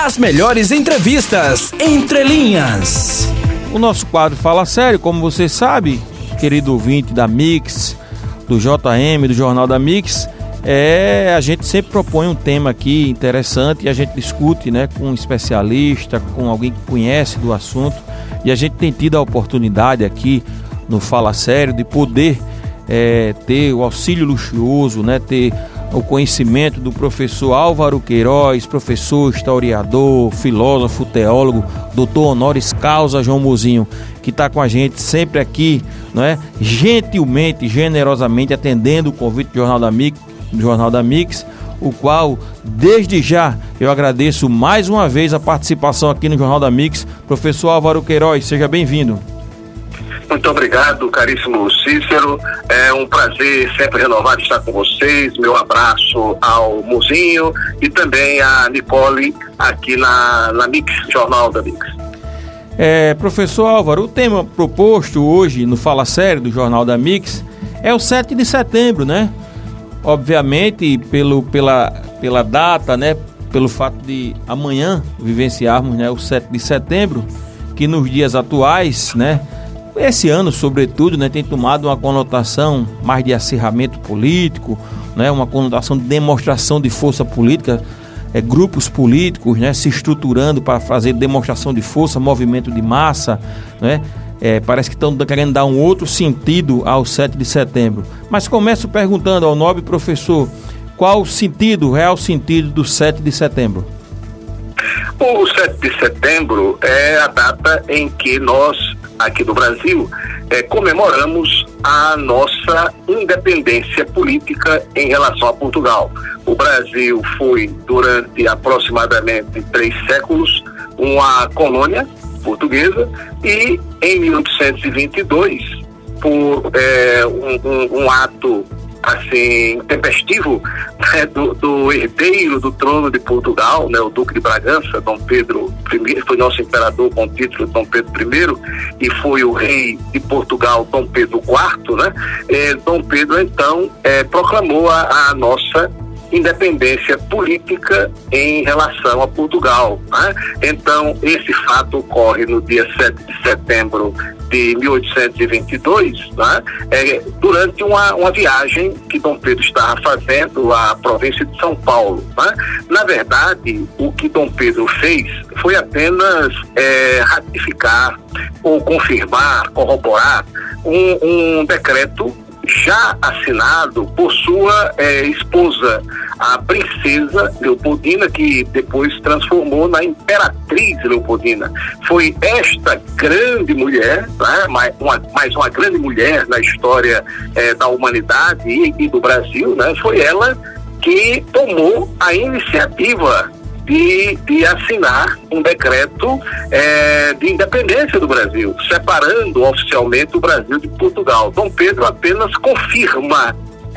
As melhores entrevistas entre linhas. O nosso quadro Fala Sério, como você sabe, querido ouvinte da Mix, do JM, do Jornal da Mix, é, a gente sempre propõe um tema aqui interessante e a gente discute né, com um especialista, com alguém que conhece do assunto. E a gente tem tido a oportunidade aqui no Fala Sério de poder é, ter o auxílio luxuoso, né, ter o conhecimento do professor Álvaro Queiroz, professor, historiador, filósofo, teólogo, doutor honoris causa João Mozinho, que está com a gente sempre aqui, não é? gentilmente, generosamente atendendo o convite do Jornal da Mix, do Jornal da Mix, o qual desde já eu agradeço mais uma vez a participação aqui no Jornal da Mix. Professor Álvaro Queiroz, seja bem-vindo. Muito obrigado, caríssimo Cícero. É um prazer sempre renovado estar com vocês. Meu abraço ao Mozinho e também a Nicole aqui na, na Mix, Jornal da Mix. É, professor Álvaro, o tema proposto hoje no Fala Sério do Jornal da Mix é o 7 de setembro, né? Obviamente, pelo, pela, pela data, né? Pelo fato de amanhã vivenciarmos né, o 7 de setembro, que nos dias atuais, né? Esse ano, sobretudo, né, tem tomado uma conotação mais de acirramento político, né, uma conotação de demonstração de força política, é, grupos políticos né, se estruturando para fazer demonstração de força, movimento de massa, né, é, parece que estão querendo dar um outro sentido ao 7 de setembro. Mas começo perguntando ao nobre professor qual o sentido, o real sentido do 7 de setembro. O 7 de setembro é a data em que nós aqui no Brasil, é, comemoramos a nossa independência política em relação a Portugal. O Brasil foi, durante aproximadamente três séculos, uma colônia portuguesa e, em 1822, por é, um, um, um ato assim, tempestivo né, do, do, herdeiro do trono de Portugal, né, o Duque de Bragança, Dom Pedro I, foi nosso imperador com o título Dom Pedro I, e foi o rei de Portugal, Dom Pedro IV, né? É, Dom Pedro, então, é, proclamou a, a nossa independência política em relação a Portugal. Né? Então, esse fato ocorre no dia 7 de setembro de 1822, né? é, durante uma, uma viagem que Dom Pedro estava fazendo à província de São Paulo. Né? Na verdade, o que Dom Pedro fez foi apenas é, ratificar ou confirmar, corroborar um, um decreto já assinado por sua é, esposa, a princesa Leopoldina, que depois transformou na imperatriz Leopoldina. Foi esta grande mulher, né, mais, uma, mais uma grande mulher na história é, da humanidade e, e do Brasil, né, foi ela que tomou a iniciativa de, de assinar um decreto é, de independência do Brasil, separando oficialmente o Brasil de Portugal. Dom Pedro apenas confirma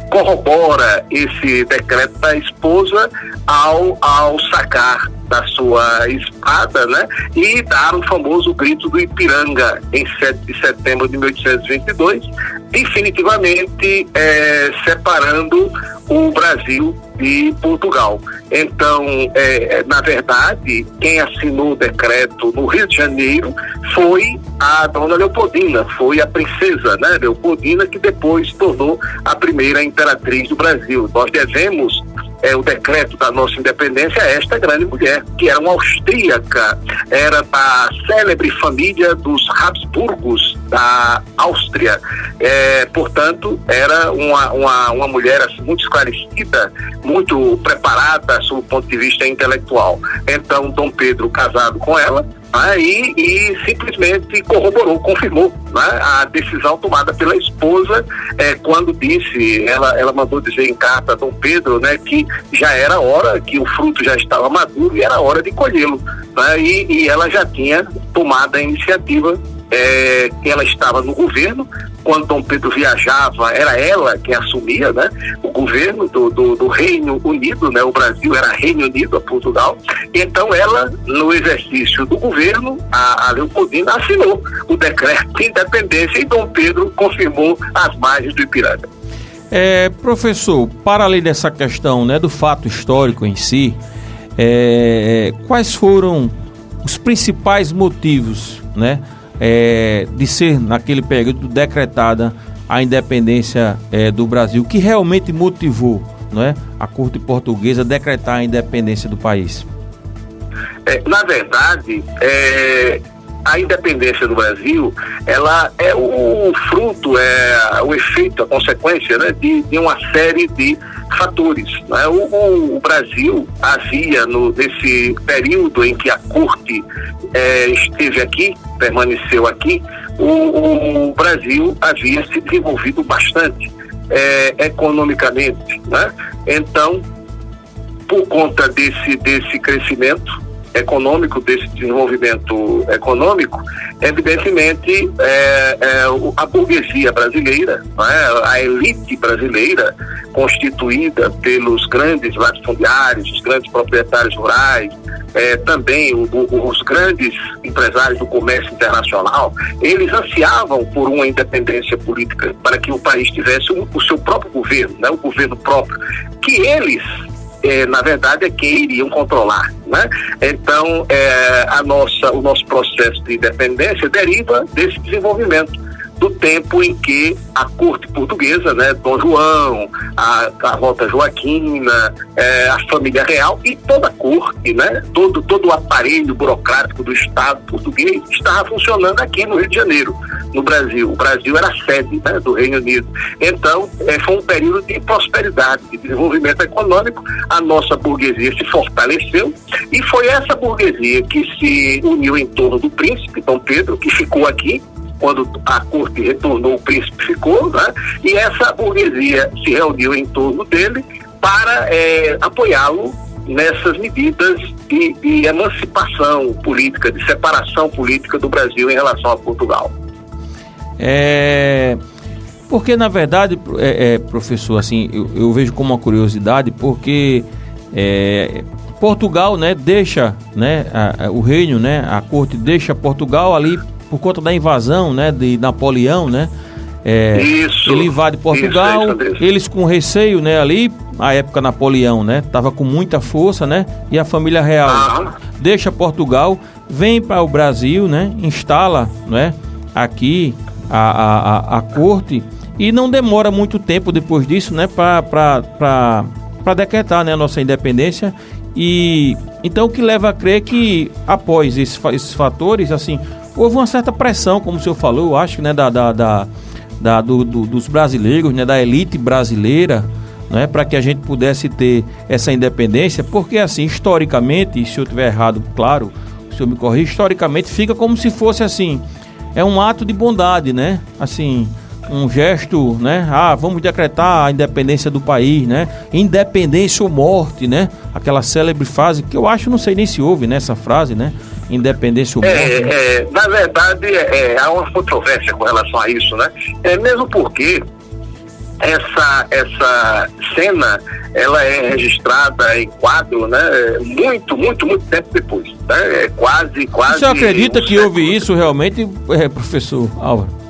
corrobora esse decreto da esposa ao, ao sacar da sua espada, né? E dar o famoso grito do Ipiranga em 7 de setembro de 1822, definitivamente é, separando o Brasil de Portugal. Então, é, é, na verdade, quem assinou o decreto no Rio de Janeiro foi a dona Leopoldina, foi a princesa né, Leopoldina, que depois tornou a primeira imperatriz do Brasil. Nós devemos é, o decreto da nossa independência a esta grande mulher, que era uma austríaca, era da célebre família dos Habsburgos da Áustria. É, portanto, era uma, uma, uma mulher assim, muito esclarecida, muito preparada sob o ponto de vista intelectual. Então, Dom Pedro, casado com ela, né, e, e, simplesmente corroborou, confirmou né, a decisão tomada pela esposa é, quando disse, ela, ela mandou dizer em carta a Dom Pedro né, que já era hora, que o fruto já estava maduro e era hora de colhê-lo. Né, e, e ela já tinha tomado a iniciativa é, ela estava no governo, quando Dom Pedro viajava, era ela que assumia né, o governo do, do, do, Reino Unido, né, o Brasil era Reino Unido, a Portugal. Então, ela, no exercício do governo, a, a Leopoldina assinou o decreto de independência e Dom Pedro confirmou as margens do Ipiranga. É, professor, para além dessa questão né, do fato histórico em si, é, quais foram os principais motivos, né, é, de ser naquele período decretada a independência é, do Brasil, que realmente motivou, não é, a corte portuguesa a decretar a independência do país? É, na verdade, é, a independência do Brasil, ela é o fruto, é o efeito, a consequência né, de, de uma série de fatores. Né? O, o, Brasil havia, no, nesse período em que a corte é, esteve aqui, permaneceu aqui, o, o, Brasil havia se desenvolvido bastante é, economicamente. Né? Então, por conta desse, desse crescimento, econômico, desse desenvolvimento econômico, evidentemente é, é, a burguesia brasileira, é? a elite brasileira, constituída pelos grandes latifundiários, os grandes proprietários rurais, é, também o, o, os grandes empresários do comércio internacional, eles ansiavam por uma independência política para que o país tivesse o, o seu próprio governo, né, o governo próprio, que eles é, na verdade, é quem iriam controlar. Né? Então, é, a nossa, o nosso processo de independência deriva desse desenvolvimento do tempo em que a corte portuguesa, né, Dom João, a, a Rota Joaquina, é, a família real e toda a corte, né, todo, todo o aparelho burocrático do Estado português estava funcionando aqui no Rio de Janeiro, no Brasil. O Brasil era sede né, do Reino Unido. Então, é, foi um período de prosperidade, de desenvolvimento econômico. A nossa burguesia se fortaleceu e foi essa burguesia que se uniu em torno do príncipe Dom Pedro, que ficou aqui quando a corte retornou, o príncipe ficou, né? e essa burguesia se reuniu em torno dele para é, apoiá-lo nessas medidas de, de, emancipação política, de separação política do Brasil em relação a Portugal. É, porque, na verdade, é, é, professor, assim, eu, eu, vejo como uma curiosidade, porque é, Portugal, né, deixa, né, a, a, o reino, né, a corte deixa Portugal ali por conta da invasão, né, de Napoleão, né? É, isso, ele invade Portugal, isso, eles com receio, né, ali, a época Napoleão, né, tava com muita força, né, e a família real ah. deixa Portugal, vem para o Brasil, né, instala, né, aqui a, a, a, a, corte e não demora muito tempo depois disso, né, para decretar, né, a nossa independência e então o que leva a crer que após esses, esses fatores, assim, houve uma certa pressão, como o senhor falou, eu acho, né, da, da, da, da do, do, dos brasileiros, né, da elite brasileira, né, para que a gente pudesse ter essa independência, porque assim, historicamente, se eu estiver errado, claro, o senhor me corrija, historicamente fica como se fosse assim, é um ato de bondade, né? Assim, um gesto, né? Ah, vamos decretar a independência do país, né? Independência ou morte, né? Aquela célebre frase que eu acho, não sei nem se houve nessa frase, né? Independência humana? É, é, na verdade, é, há uma controvérsia com relação a isso, né? É, mesmo porque essa, essa cena ela é registrada em quadro, né? Muito, muito, muito tempo depois. Né? É quase, quase. Você acredita que houve isso realmente, é, professor Álvaro?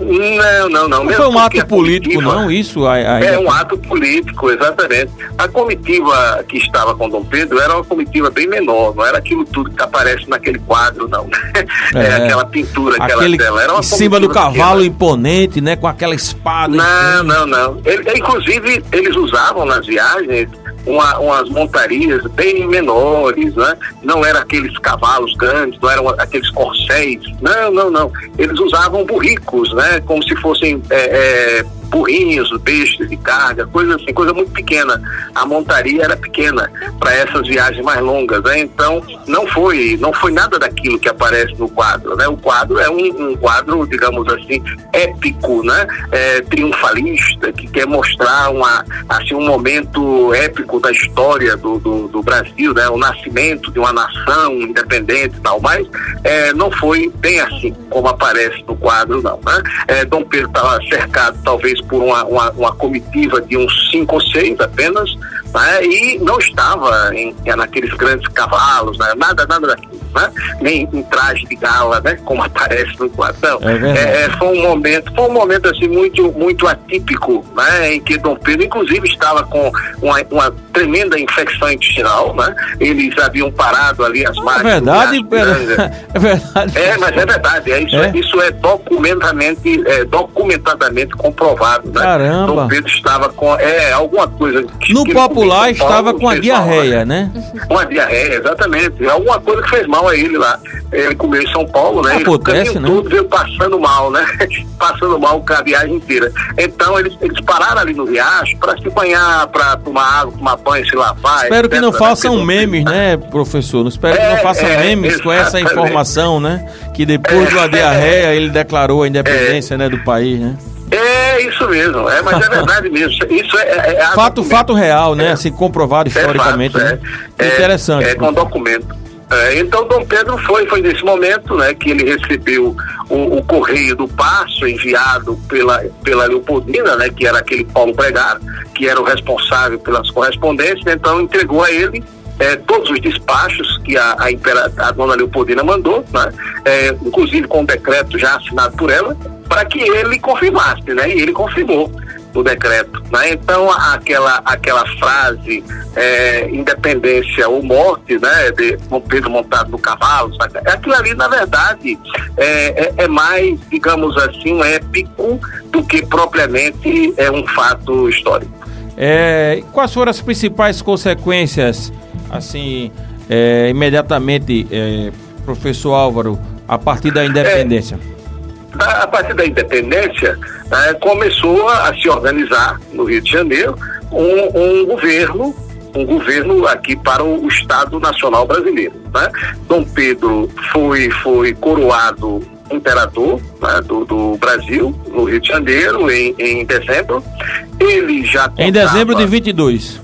Não, não, não. Não foi um ato político, não, isso? A, a... É um ato político, exatamente. A comitiva que estava com Dom Pedro era uma comitiva bem menor, não era aquilo tudo que aparece naquele quadro, não. É, é aquela pintura, aquela Aquele tela. Era uma em cima do cavalo pequena. imponente, né, com aquela espada. Não, não, não. Ele, inclusive, eles usavam nas viagens uma, umas montarias bem menores, né? não eram aqueles cavalos grandes, não eram aqueles corcéis, não, não, não. Eles usavam burricos, né? como se fossem é, é, burrinhos, bestas de carga, coisa assim, coisa muito pequena. A montaria era pequena para essas viagens mais longas, né? Então não foi, não foi nada daquilo que aparece no quadro, né? O quadro é um, um quadro, digamos assim, épico, né? É, triunfalista que quer mostrar uma, assim, um momento épico da história do, do, do Brasil, né? O nascimento de uma nação independente e tal, mas é, não foi bem assim como aparece no quadro, não. Né? É, Dom Pedro estava cercado talvez por uma, uma, uma comitiva de uns cinco ou seis apenas, né? e não estava em, naqueles grandes cavalos, né? nada, nada daquilo, né? nem em traje de gala, né? como aparece no quadrão. É, é, foi um momento, foi um momento assim muito, muito atípico, né? em que Dom Pedro, inclusive, estava com uma, uma tremenda infecção intestinal, né? eles haviam parado ali as margens. É verdade, é verdade. É, mas é verdade, é, isso, é? isso é documentadamente, é, documentadamente comprovado. Né? Caramba! Dom Pedro estava com é, alguma coisa. Que, no que popular estava com a diarreia, mal, né? Com a diarreia, exatamente. Alguma coisa que fez mal a ele lá. Ele comeu em São Paulo, né? Acontece, ele, né? Tudo veio passando mal, né? passando mal com a viagem inteira. Então eles, eles pararam ali no riacho para se banhar, para tomar água, tomar banho, se lavar. Espero etc, que não né? façam né? memes, né, professor? Não espero é, que não façam é, memes com essa informação, né? Que depois é, da diarreia ele declarou a independência, né, do país, né? É isso mesmo, é, mas é verdade mesmo. Isso é, é, é fato, fato real, né? É, assim, comprovado historicamente. Fato, né? É, Interessante. É, com documento. então Dom Pedro foi, foi nesse momento né, que ele recebeu o, o, correio do passo enviado pela, pela Leopoldina, né, que era aquele Paulo Pregado, que era o responsável pelas correspondências, então entregou a ele é, todos os despachos que a, a, impera, a dona Leopoldina mandou, né, é, inclusive com o decreto já assinado por ela, para que ele confirmasse, né? E ele confirmou no decreto. Né? Então, aquela, aquela frase é, independência ou morte, né, de Pedro montado no cavalo, sabe? aquilo ali, na verdade, é, é, é, mais, digamos assim, um épico do que propriamente é um fato histórico. É, quais foram as principais consequências, assim, é, imediatamente, é, professor Álvaro, a partir da independência? A partir da independência, né, começou a se organizar no Rio de Janeiro um, um governo um governo aqui para o Estado Nacional Brasileiro. Né? Dom Pedro foi, foi coroado imperador né, do, do, Brasil, no Rio de Janeiro, em, em dezembro. Ele já contava, Em dezembro de 22.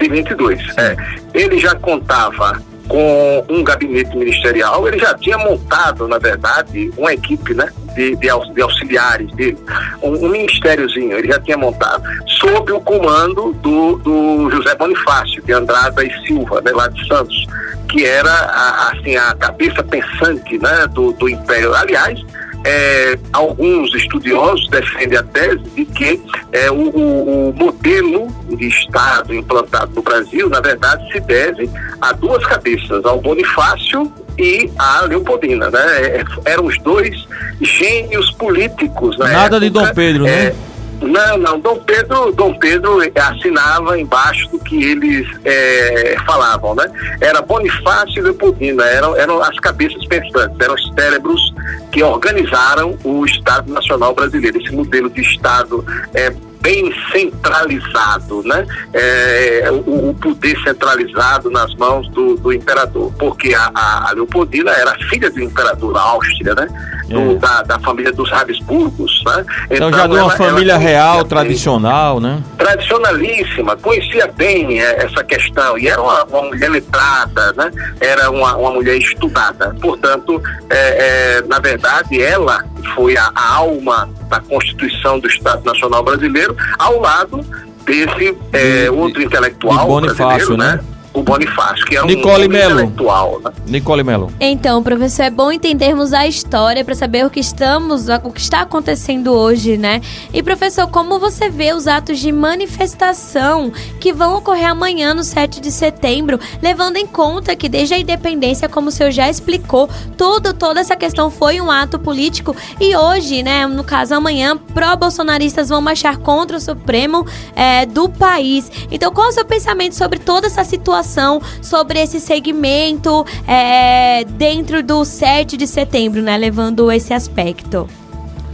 De 22, é. Ele já contava com um gabinete ministerial, ele já tinha montado, na verdade, uma equipe, né? De, de, de auxiliares dele, um, um, ministériozinho, ele já tinha montado, sob o comando do, do José Bonifácio, de Andrada e Silva, né, lá de Santos, que era a, assim, a cabeça pensante né, do, do Império. Aliás, é, alguns estudiosos defendem a tese de que é, o, o, modelo de Estado implantado no Brasil, na verdade, se deve a duas cabeças, ao Bonifácio e a Leopoldina, né? É, eram os dois gênios políticos. Nada época, de Dom Pedro, né? É, não, não. Dom Pedro, Dom Pedro assinava embaixo do que eles é, falavam, né? Era Bonifácio e Leopoldina, eram, eram as cabeças pensantes, eram os cérebros que organizaram o Estado Nacional Brasileiro, esse modelo de Estado é, bem centralizado, né? É, o, o, poder centralizado nas mãos do, do imperador, porque a, a, Leopoldina era filha do imperador da Áustria, né? Do, é. da, da, família dos Habsburgos, né? Então, então já de uma ela, família ela real, tradicional, né? Tradicionalíssima, conhecia bem é, essa questão e era uma, uma mulher letrada, né? Era uma, uma mulher estudada, portanto, é, é na verdade, ela foi a, alma da Constituição do Estado Nacional Brasileiro, ao lado desse é, outro intelectual Bonifácio, né? né? O Bonifácio, que é Nicole um Melo. intelectual. Né? Nicole Melo. Então, professor, é bom entendermos a história para saber o que estamos, o que está acontecendo hoje, né? E professor, como você vê os atos de manifestação que vão ocorrer amanhã no 7 de setembro, levando em conta que desde a independência, como o senhor já explicou, tudo, toda essa questão foi um ato político e hoje, né, no caso amanhã, pró-bolsonaristas vão marchar contra o Supremo é, do país. Então, qual é o seu pensamento sobre toda essa situação sobre esse segmento é, dentro do 7 de setembro, né? Levando esse aspecto.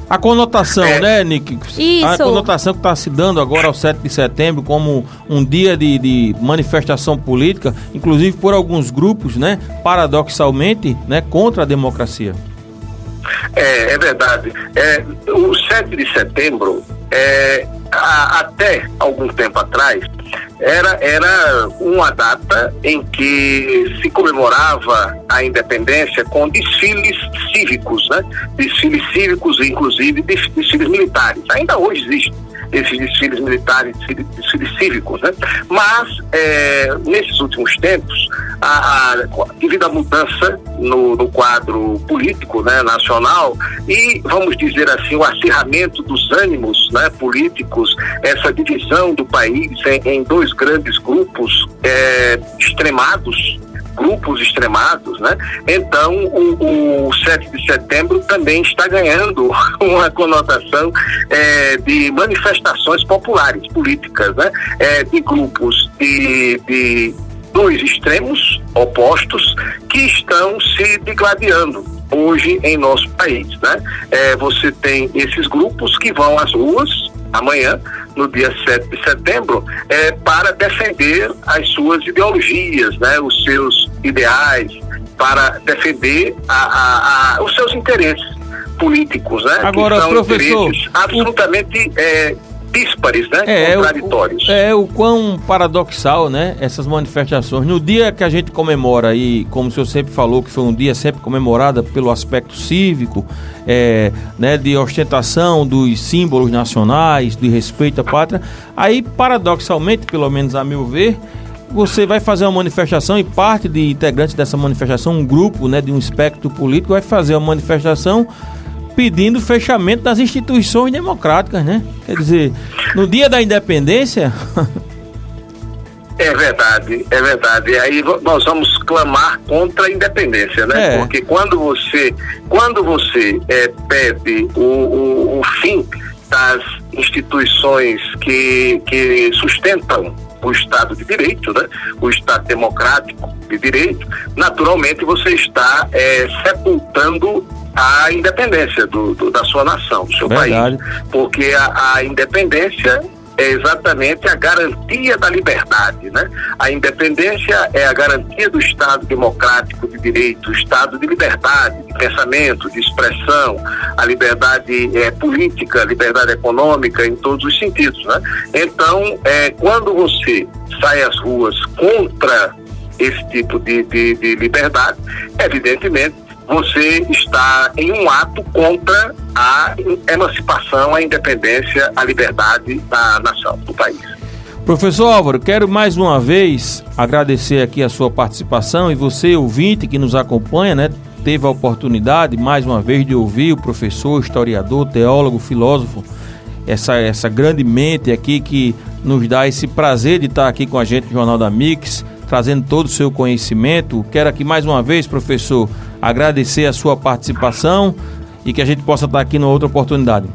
A conotação, é. né, Nick? Isso. A conotação que está se dando agora ao 7 de setembro como um dia de, de, manifestação política, inclusive por alguns grupos, né, paradoxalmente, né, contra a democracia. É, é verdade. É, o 7 de setembro, é, a, até algum tempo atrás, era, era uma data em que se comemorava a independência com desfiles cívicos, né? Desfiles cívicos, inclusive desfiles militares. Ainda hoje existe esses desfiles militares, desfiles, desfiles cívicos, né? Mas, é, nesses últimos tempos, a, a, devido à mudança no, no, quadro político né, nacional e, vamos dizer assim, o acirramento dos ânimos né, políticos, essa divisão do país em, em dois grandes grupos é, extremados, grupos extremados, né? Então, o, o 7 de setembro também está ganhando uma conotação é, de manifestações populares, políticas, né? É, de grupos de, de dois extremos opostos que estão se digladiando hoje em nosso país, né? É, você tem esses grupos que vão às ruas amanhã, no dia 7 de setembro, é, para defender as suas ideologias, né? Os seus ideais, para defender a, a, a, os seus interesses políticos, né? Agora, que são professor, absolutamente o... é, díspares, né? É, Contraditórios. O, é o quão paradoxal, né? Essas manifestações. No dia que a gente comemora, e como o senhor sempre falou, que foi um dia sempre comemorado pelo aspecto cívico, é, né, de ostentação dos símbolos nacionais, de respeito à pátria, aí paradoxalmente, pelo menos a meu ver, você vai fazer uma manifestação e parte de integrantes dessa manifestação, um grupo né, de um espectro político, vai fazer uma manifestação pedindo fechamento das instituições democráticas, né? Quer dizer, no dia da independência. É verdade, é verdade. E aí nós vamos clamar contra a independência, né? É. Porque quando você, quando você é, pede o, o, o fim das instituições que, que sustentam o Estado de Direito, né? o Estado democrático de direito, naturalmente você está é, sepultando a independência do, do, da sua nação, do seu Verdade. país. Porque a, a independência é exatamente a garantia da liberdade, né? A independência é a garantia do Estado democrático de direito, Estado de liberdade, de pensamento, de expressão, a liberdade é, política, liberdade econômica em todos os sentidos, né? Então, é, quando você sai às ruas contra esse tipo de, de, de liberdade, evidentemente você está em um ato contra a emancipação, a independência, a liberdade da nação, do país. Professor Álvaro, quero mais uma vez agradecer aqui a sua participação e você, ouvinte que nos acompanha, né, teve a oportunidade mais uma vez de ouvir o professor, historiador, teólogo, filósofo, essa, essa grande mente aqui que nos dá esse prazer de estar aqui com a gente no Jornal da Mix, trazendo todo o seu conhecimento. Quero aqui mais uma vez, professor, agradecer a sua participação e que a gente possa estar aqui numa outra oportunidade.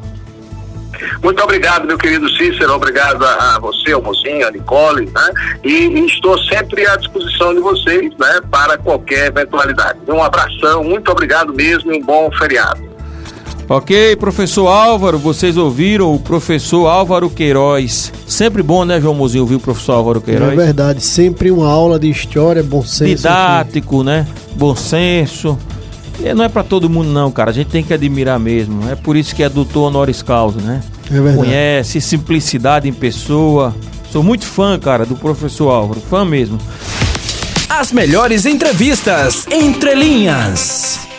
Muito obrigado, meu querido Cícero, obrigado a, você, ao Mocinho, a Nicole, né? E, e, estou sempre à disposição de vocês, né? Para qualquer eventualidade. Um abração, muito obrigado mesmo e um bom feriado. Ok, professor Álvaro, vocês ouviram o professor Álvaro Queiroz. Sempre bom, né, João Mozinho, ouvir o professor Álvaro Queiroz? É verdade, sempre uma aula de história, bom senso. Didático, aqui. né? Bom senso. E não é para todo mundo não, cara. A gente tem que admirar mesmo. É por isso que é doutor honoris causa, né? É verdade. Conhece, simplicidade em pessoa. Sou muito fã, cara, do professor Álvaro. Fã mesmo. As melhores entrevistas entre linhas.